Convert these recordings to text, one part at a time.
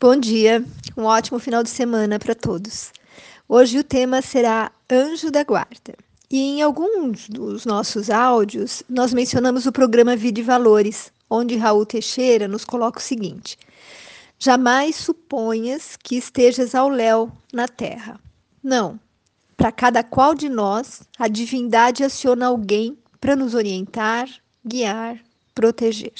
Bom dia, um ótimo final de semana para todos. Hoje o tema será Anjo da Guarda. E em alguns dos nossos áudios, nós mencionamos o programa Vida e Valores, onde Raul Teixeira nos coloca o seguinte: Jamais suponhas que estejas ao léu na terra. Não. Para cada qual de nós, a divindade aciona alguém para nos orientar, guiar, proteger.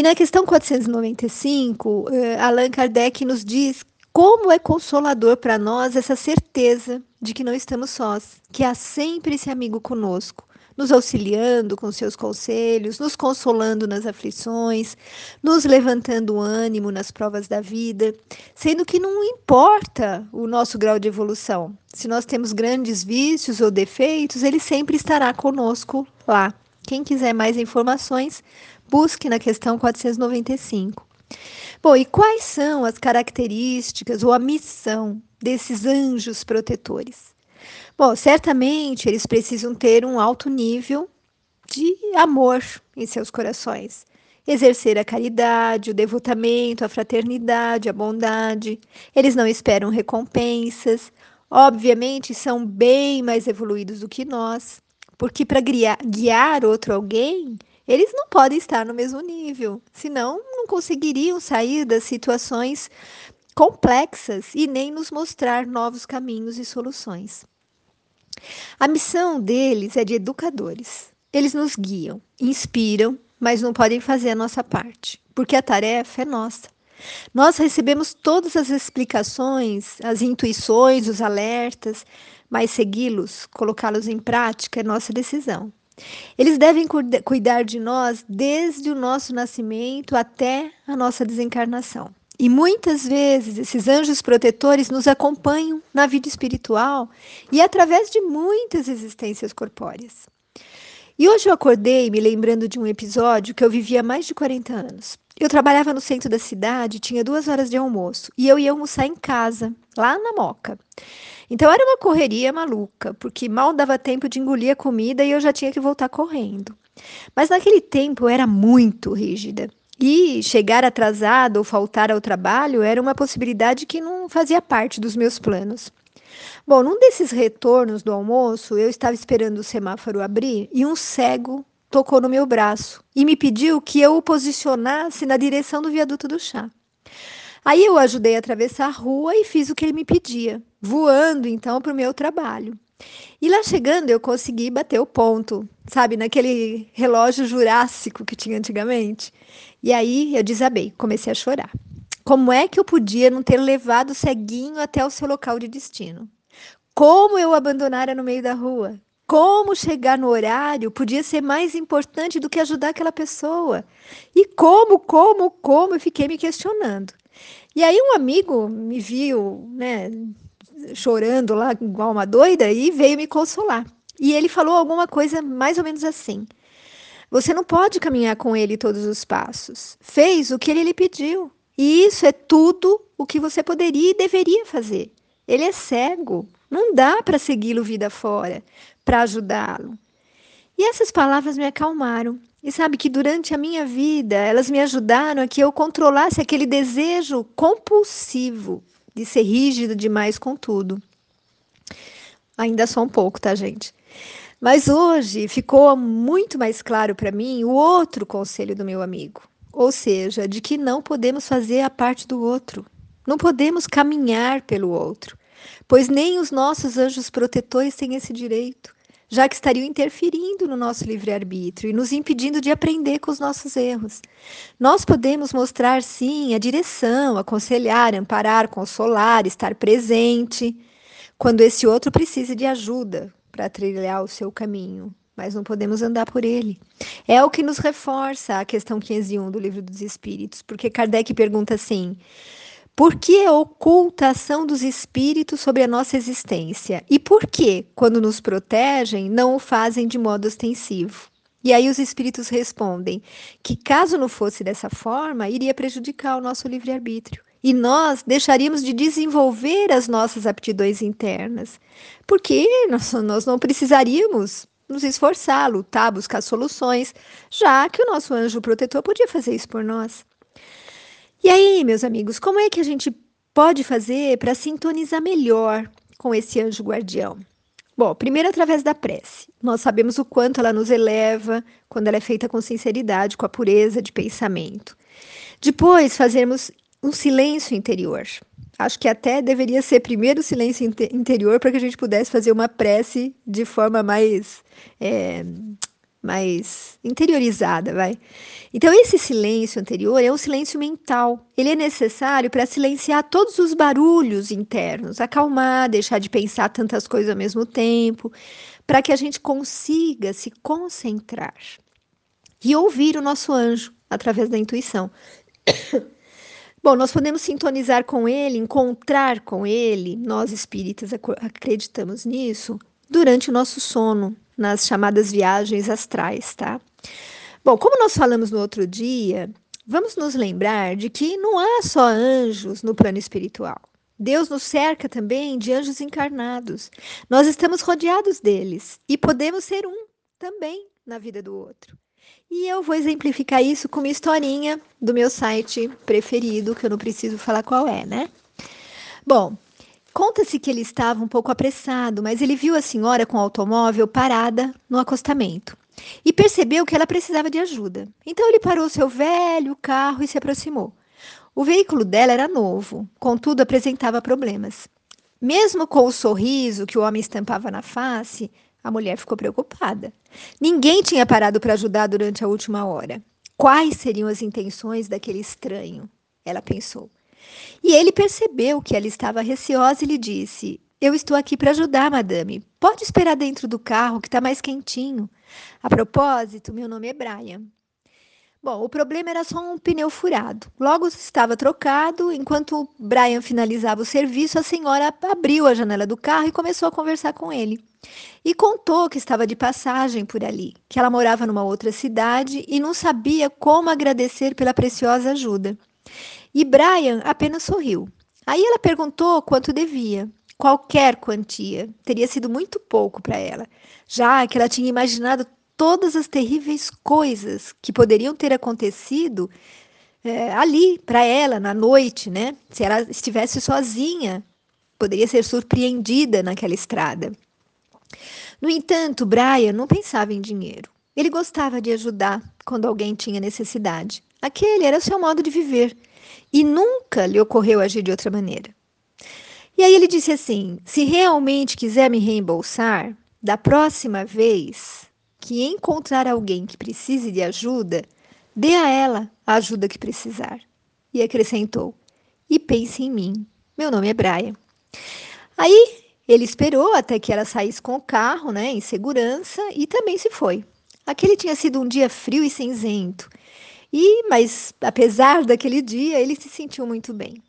E na questão 495, eh, Allan Kardec nos diz como é consolador para nós essa certeza de que não estamos sós, que há sempre esse amigo conosco, nos auxiliando com seus conselhos, nos consolando nas aflições, nos levantando o ânimo nas provas da vida, sendo que não importa o nosso grau de evolução. Se nós temos grandes vícios ou defeitos, ele sempre estará conosco lá. Quem quiser mais informações, busque na questão 495. Bom, e quais são as características ou a missão desses anjos protetores? Bom, certamente eles precisam ter um alto nível de amor em seus corações. Exercer a caridade, o devotamento, a fraternidade, a bondade. Eles não esperam recompensas. Obviamente, são bem mais evoluídos do que nós, porque para guiar outro alguém, eles não podem estar no mesmo nível, senão não conseguiriam sair das situações complexas e nem nos mostrar novos caminhos e soluções. A missão deles é de educadores. Eles nos guiam, inspiram, mas não podem fazer a nossa parte, porque a tarefa é nossa. Nós recebemos todas as explicações, as intuições, os alertas, mas segui-los, colocá-los em prática é nossa decisão. Eles devem cuidar de nós desde o nosso nascimento até a nossa desencarnação. E muitas vezes esses anjos protetores nos acompanham na vida espiritual e através de muitas existências corpóreas. E hoje eu acordei me lembrando de um episódio que eu vivi há mais de 40 anos. Eu trabalhava no centro da cidade, tinha duas horas de almoço e eu ia almoçar em casa, lá na Moca. Então era uma correria maluca, porque mal dava tempo de engolir a comida e eu já tinha que voltar correndo. Mas naquele tempo eu era muito rígida. E chegar atrasado ou faltar ao trabalho era uma possibilidade que não fazia parte dos meus planos. Bom, num desses retornos do almoço, eu estava esperando o semáforo abrir e um cego tocou no meu braço e me pediu que eu o posicionasse na direção do viaduto do chá. Aí eu ajudei a atravessar a rua e fiz o que ele me pedia, voando então para o meu trabalho. E lá chegando eu consegui bater o ponto, sabe, naquele relógio jurássico que tinha antigamente. E aí eu desabei, comecei a chorar. Como é que eu podia não ter levado o ceguinho até o seu local de destino? Como eu abandonara no meio da rua? Como chegar no horário podia ser mais importante do que ajudar aquela pessoa? E como, como, como eu fiquei me questionando. E aí um amigo me viu, né, chorando lá igual uma doida e veio me consolar. E ele falou alguma coisa mais ou menos assim: Você não pode caminhar com ele todos os passos. Fez o que ele lhe pediu. E isso é tudo o que você poderia e deveria fazer. Ele é cego. Não dá para segui-lo vida fora, para ajudá-lo. E essas palavras me acalmaram. E sabe que durante a minha vida, elas me ajudaram a que eu controlasse aquele desejo compulsivo de ser rígido demais com tudo. Ainda só um pouco, tá, gente? Mas hoje ficou muito mais claro para mim o outro conselho do meu amigo, ou seja, de que não podemos fazer a parte do outro, não podemos caminhar pelo outro, pois nem os nossos anjos protetores têm esse direito já que estariam interferindo no nosso livre-arbítrio e nos impedindo de aprender com os nossos erros. Nós podemos mostrar, sim, a direção, aconselhar, amparar, consolar, estar presente, quando esse outro precisa de ajuda para trilhar o seu caminho. Mas não podemos andar por ele. É o que nos reforça a questão 501 do Livro dos Espíritos, porque Kardec pergunta assim: por que a ocultação dos espíritos sobre a nossa existência? E por que, quando nos protegem, não o fazem de modo ostensivo? E aí os espíritos respondem que, caso não fosse dessa forma, iria prejudicar o nosso livre-arbítrio. E nós deixaríamos de desenvolver as nossas aptidões internas, porque nós, nós não precisaríamos nos esforçar, lutar, buscar soluções, já que o nosso anjo protetor podia fazer isso por nós. E aí meus amigos, como é que a gente pode fazer para sintonizar melhor com esse anjo guardião? Bom, primeiro através da prece. Nós sabemos o quanto ela nos eleva quando ela é feita com sinceridade, com a pureza de pensamento. Depois, fazermos um silêncio interior. Acho que até deveria ser primeiro o silêncio interior para que a gente pudesse fazer uma prece de forma mais é, mais interiorizada, vai. Então esse silêncio anterior é um silêncio mental. Ele é necessário para silenciar todos os barulhos internos, acalmar, deixar de pensar tantas coisas ao mesmo tempo, para que a gente consiga se concentrar e ouvir o nosso anjo através da intuição. Bom, nós podemos sintonizar com ele, encontrar com ele, nós espíritas acreditamos nisso, durante o nosso sono, nas chamadas viagens astrais, tá? Bom, como nós falamos no outro dia, vamos nos lembrar de que não há só anjos no plano espiritual. Deus nos cerca também de anjos encarnados. Nós estamos rodeados deles e podemos ser um também na vida do outro. E eu vou exemplificar isso com uma historinha do meu site preferido, que eu não preciso falar qual é, né? Bom, Conta-se que ele estava um pouco apressado, mas ele viu a senhora com o automóvel parada no acostamento e percebeu que ela precisava de ajuda. Então ele parou seu velho carro e se aproximou. O veículo dela era novo, contudo apresentava problemas. Mesmo com o sorriso que o homem estampava na face, a mulher ficou preocupada. Ninguém tinha parado para ajudar durante a última hora. Quais seriam as intenções daquele estranho? Ela pensou. E ele percebeu que ela estava receosa e lhe disse: Eu estou aqui para ajudar, madame. Pode esperar dentro do carro, que está mais quentinho. A propósito, meu nome é Brian. Bom, o problema era só um pneu furado. Logo estava trocado. Enquanto Brian finalizava o serviço, a senhora abriu a janela do carro e começou a conversar com ele. E contou que estava de passagem por ali, que ela morava numa outra cidade e não sabia como agradecer pela preciosa ajuda. E Brian apenas sorriu. Aí ela perguntou quanto devia. Qualquer quantia teria sido muito pouco para ela, já que ela tinha imaginado todas as terríveis coisas que poderiam ter acontecido é, ali para ela na noite, né? Se ela estivesse sozinha, poderia ser surpreendida naquela estrada. No entanto, Brian não pensava em dinheiro. Ele gostava de ajudar quando alguém tinha necessidade. Aquele era o seu modo de viver e nunca lhe ocorreu agir de outra maneira. E aí ele disse assim: se realmente quiser me reembolsar, da próxima vez que encontrar alguém que precise de ajuda, dê a ela a ajuda que precisar. E acrescentou: e pense em mim. Meu nome é Brian. Aí ele esperou até que ela saísse com o carro, né, em segurança, e também se foi. Aquele tinha sido um dia frio e cinzento, e, mas apesar daquele dia, ele se sentiu muito bem.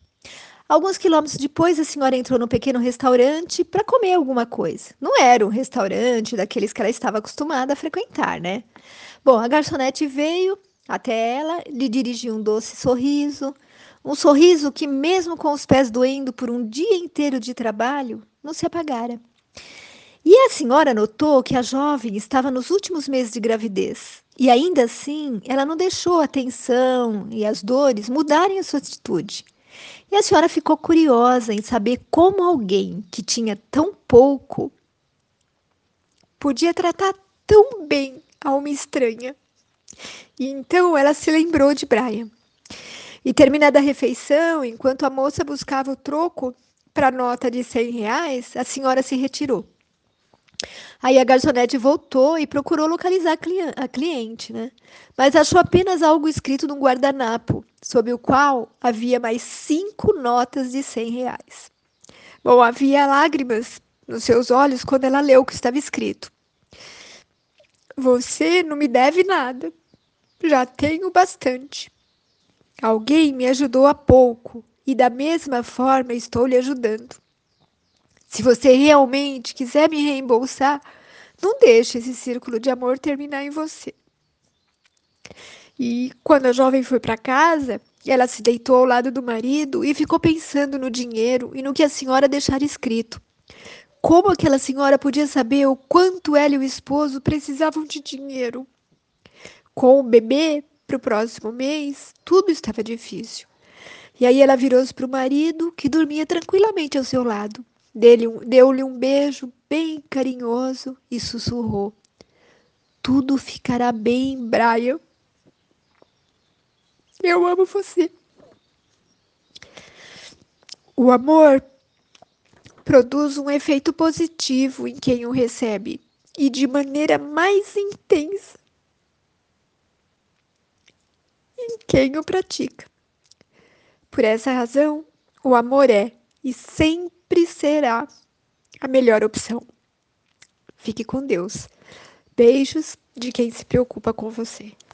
Alguns quilômetros depois, a senhora entrou no pequeno restaurante para comer alguma coisa. Não era um restaurante daqueles que ela estava acostumada a frequentar, né? Bom, a garçonete veio até ela, lhe dirigiu um doce sorriso, um sorriso que, mesmo com os pés doendo por um dia inteiro de trabalho, não se apagara. E a senhora notou que a jovem estava nos últimos meses de gravidez e ainda assim, ela não deixou a tensão e as dores mudarem a sua atitude. E a senhora ficou curiosa em saber como alguém que tinha tão pouco podia tratar tão bem a uma estranha. E então ela se lembrou de Brian. E terminada a refeição, enquanto a moça buscava o troco para a nota de 100 reais, a senhora se retirou. Aí a garçonete voltou e procurou localizar a cliente, né? Mas achou apenas algo escrito num guardanapo, sob o qual havia mais cinco notas de cem reais. Bom, havia lágrimas nos seus olhos quando ela leu o que estava escrito. Você não me deve nada. Já tenho bastante. Alguém me ajudou há pouco e da mesma forma estou lhe ajudando. Se você realmente quiser me reembolsar, não deixe esse círculo de amor terminar em você. E quando a jovem foi para casa, ela se deitou ao lado do marido e ficou pensando no dinheiro e no que a senhora deixara escrito. Como aquela senhora podia saber o quanto ela e o esposo precisavam de dinheiro? Com o bebê para o próximo mês, tudo estava difícil. E aí ela virou-se para o marido, que dormia tranquilamente ao seu lado. Deu-lhe um beijo bem carinhoso e sussurrou: Tudo ficará bem, Brian. Eu amo você. O amor produz um efeito positivo em quem o recebe e de maneira mais intensa em quem o pratica. Por essa razão, o amor é e sempre será a melhor opção. Fique com Deus. Beijos de quem se preocupa com você.